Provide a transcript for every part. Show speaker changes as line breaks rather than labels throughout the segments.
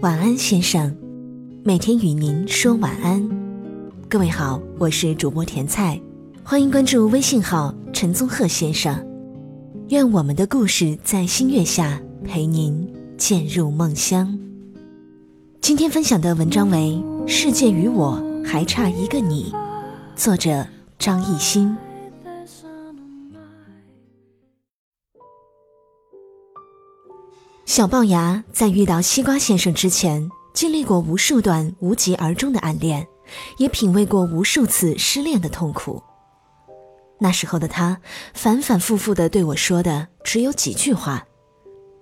晚安，先生。每天与您说晚安。各位好，我是主播甜菜，欢迎关注微信号陈宗鹤先生。愿我们的故事在星月下陪您渐入梦乡。今天分享的文章为《世界与我还差一个你》，作者张艺兴。小龅牙在遇到西瓜先生之前，经历过无数段无疾而终的暗恋，也品味过无数次失恋的痛苦。那时候的他，反反复复的对我说的只有几句话：“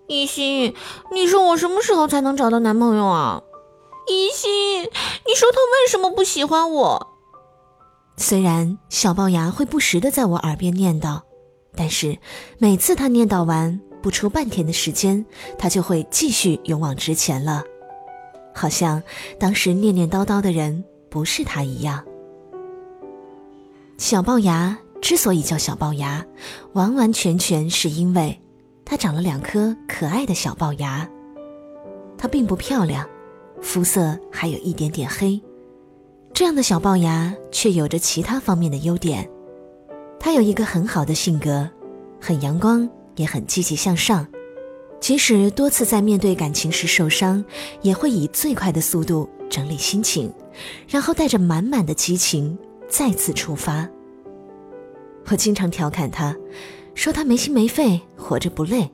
一心，你说我什么时候才能找到男朋友啊？一心，你说他为什么不喜欢我？”
虽然小龅牙会不时的在我耳边念叨，但是每次他念叨完。不出半天的时间，他就会继续勇往直前了，好像当时念念叨叨的人不是他一样。小龅牙之所以叫小龅牙，完完全全是因为它长了两颗可爱的小龅牙。它并不漂亮，肤色还有一点点黑，这样的小龅牙却有着其他方面的优点。它有一个很好的性格，很阳光。也很积极向上，即使多次在面对感情时受伤，也会以最快的速度整理心情，然后带着满满的激情再次出发。我经常调侃他，说他没心没肺，活着不累。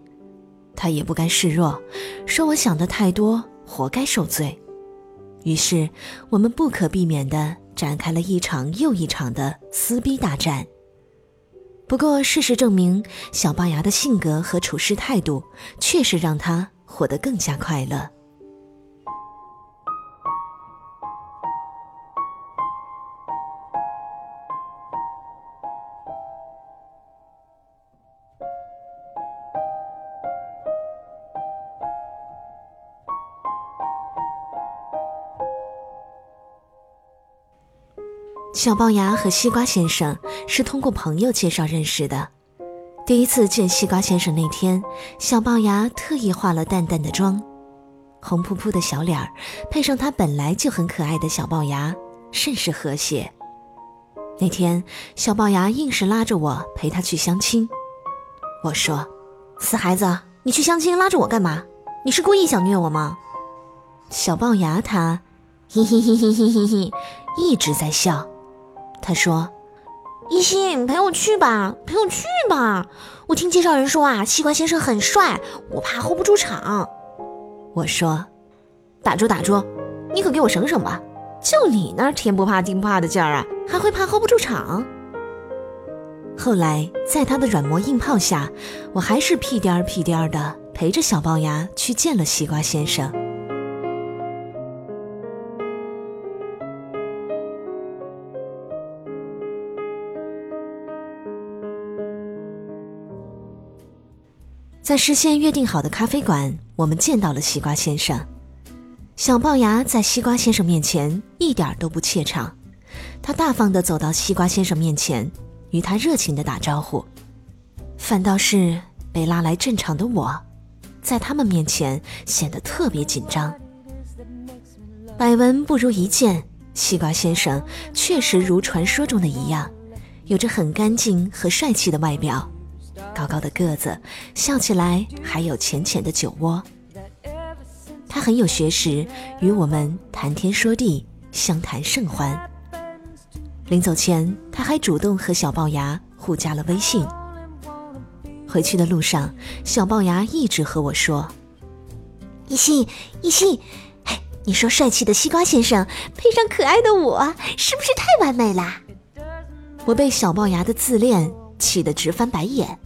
他也不甘示弱，说我想的太多，活该受罪。于是，我们不可避免地展开了一场又一场的撕逼大战。不过，事实证明，小龅牙的性格和处事态度确实让他活得更加快乐。小龅牙和西瓜先生是通过朋友介绍认识的。第一次见西瓜先生那天，小龅牙特意化了淡淡的妆，红扑扑的小脸儿配上他本来就很可爱的小龅牙，甚是和谐。那天，小龅牙硬是拉着我陪他去相亲。我说：“死孩子，你去相亲拉着我干嘛？你是故意想虐我吗？”小龅牙他，嘿嘿嘿嘿嘿嘿嘿，一直在笑。他说：“
一心，陪我去吧，陪我去吧。我听介绍人说啊，西瓜先生很帅，我怕 hold 不住场。”
我说：“打住打住，你可给我省省吧！就你那天不怕地不怕的劲儿啊，还会怕 hold 不住场？”后来在他的软磨硬泡下，我还是屁颠儿屁颠儿的陪着小龅牙去见了西瓜先生。在事先约定好的咖啡馆，我们见到了西瓜先生。小龅牙在西瓜先生面前一点都不怯场，他大方地走到西瓜先生面前，与他热情地打招呼。反倒是被拉来镇场的我，在他们面前显得特别紧张。百闻不如一见，西瓜先生确实如传说中的一样，有着很干净和帅气的外表。高高的个子，笑起来还有浅浅的酒窝。他很有学识，与我们谈天说地，相谈甚欢。临走前，他还主动和小龅牙互加了微信。回去的路上，小龅牙一直和我说：“
一心，一心，哎，你说帅气的西瓜先生配上可爱的我，是不是太完美了？”
我被小龅牙的自恋气得直翻白眼。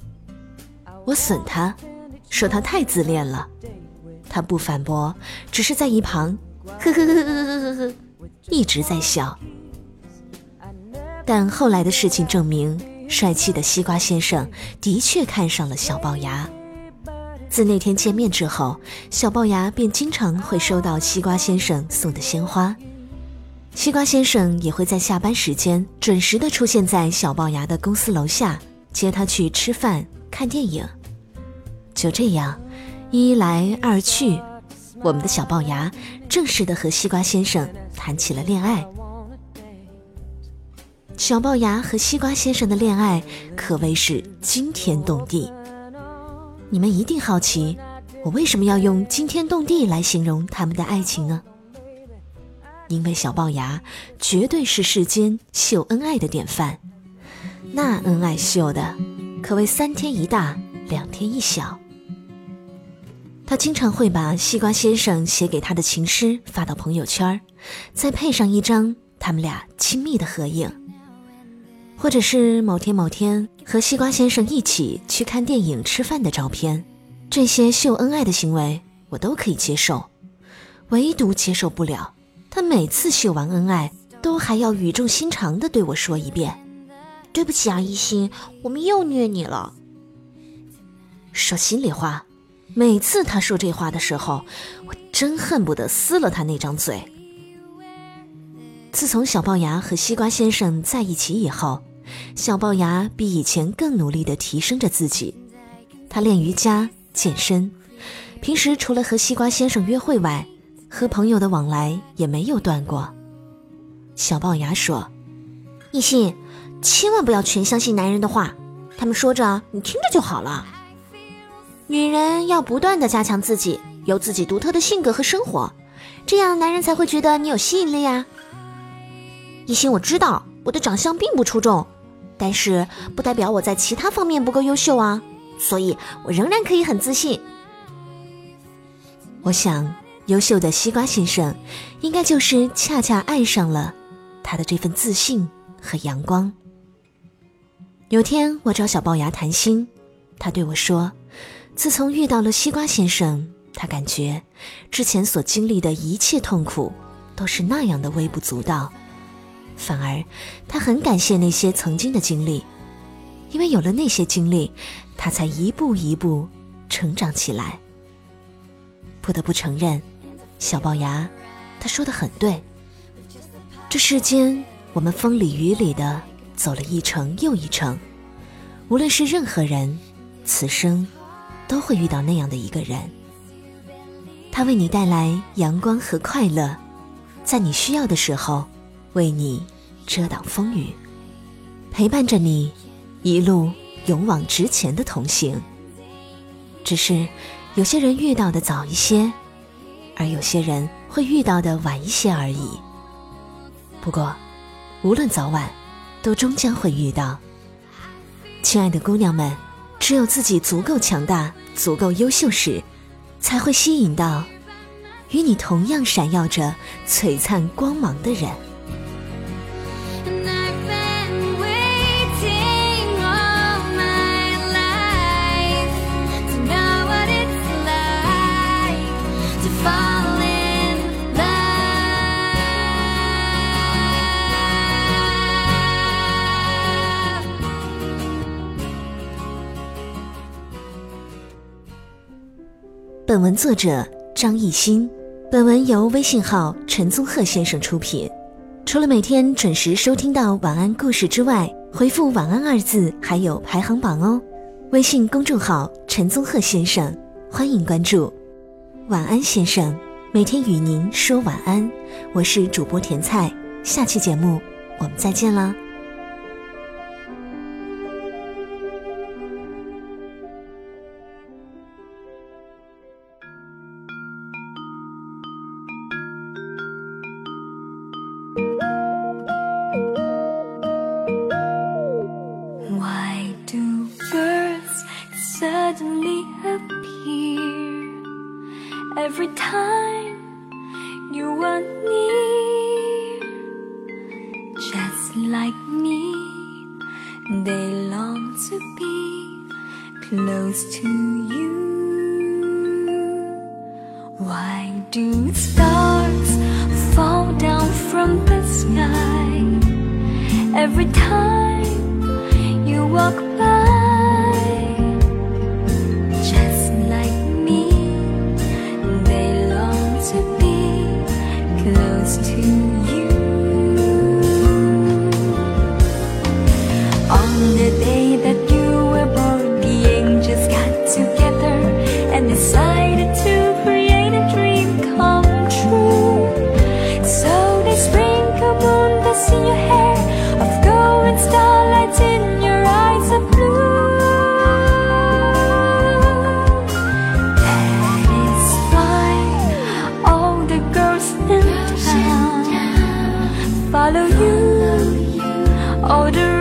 我损他，说他太自恋了。他不反驳，只是在一旁呵呵呵呵呵呵呵，一直在笑。但后来的事情证明，帅气的西瓜先生的确看上了小龅牙。自那天见面之后，小龅牙便经常会收到西瓜先生送的鲜花。西瓜先生也会在下班时间准时的出现在小龅牙的公司楼下，接他去吃饭、看电影。就这样，一来二去，我们的小龅牙正式的和西瓜先生谈起了恋爱。小龅牙和西瓜先生的恋爱可谓是惊天动地。你们一定好奇，我为什么要用惊天动地来形容他们的爱情呢？因为小龅牙绝对是世间秀恩爱的典范，那恩爱秀的可谓三天一大，两天一小。他经常会把西瓜先生写给他的情诗发到朋友圈，再配上一张他们俩亲密的合影。或者是某天某天和西瓜先生一起去看电影、吃饭的照片，这些秀恩爱的行为我都可以接受，唯独接受不了他每次秀完恩爱都还要语重心长地对我说一遍：“
对不起啊，一心，我们又虐你了。”
说心里话，每次他说这话的时候，我真恨不得撕了他那张嘴。自从小龅牙和西瓜先生在一起以后。小龅牙比以前更努力地提升着自己，他练瑜伽、健身，平时除了和西瓜先生约会外，和朋友的往来也没有断过。小龅牙说：“
一心，千万不要全相信男人的话，他们说着你听着就好了。女人要不断的加强自己，有自己独特的性格和生活，这样男人才会觉得你有吸引力呀。一心，我知道我的长相并不出众。”但是不代表我在其他方面不够优秀啊，所以我仍然可以很自信。
我想，优秀的西瓜先生，应该就是恰恰爱上了他的这份自信和阳光。有天我找小龅牙谈心，他对我说，自从遇到了西瓜先生，他感觉之前所经历的一切痛苦，都是那样的微不足道。反而，他很感谢那些曾经的经历，因为有了那些经历，他才一步一步成长起来。不得不承认，小龅牙，他说的很对。这世间，我们风里雨里的走了一程又一程，无论是任何人，此生都会遇到那样的一个人，他为你带来阳光和快乐，在你需要的时候。为你遮挡风雨，陪伴着你一路勇往直前的同行。只是有些人遇到的早一些，而有些人会遇到的晚一些而已。不过，无论早晚，都终将会遇到。亲爱的姑娘们，只有自己足够强大、足够优秀时，才会吸引到与你同样闪耀着璀璨光芒的人。本文作者张艺兴，本文由微信号陈宗鹤先生出品。除了每天准时收听到晚安故事之外，回复“晚安”二字还有排行榜哦。微信公众号陈宗鹤先生，欢迎关注。晚安，先生，每天与您说晚安。我是主播甜菜，下期节目我们再见啦。Every time you are near. Just like me, they long to be close to you. Why do stars fall down from the sky every time walk by.
Just like me they long to be close to you. On the day that you were born the angels got together and decided to create a dream come true. So they sprinkle moon the in you, all the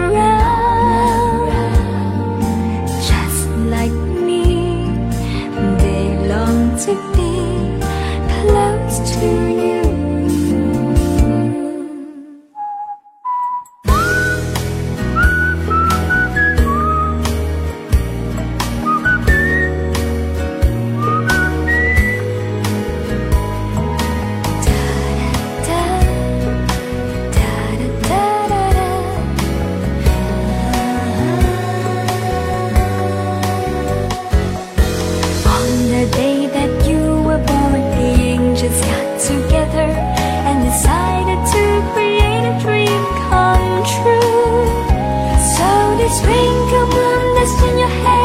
Please ring, come on, that's in your head.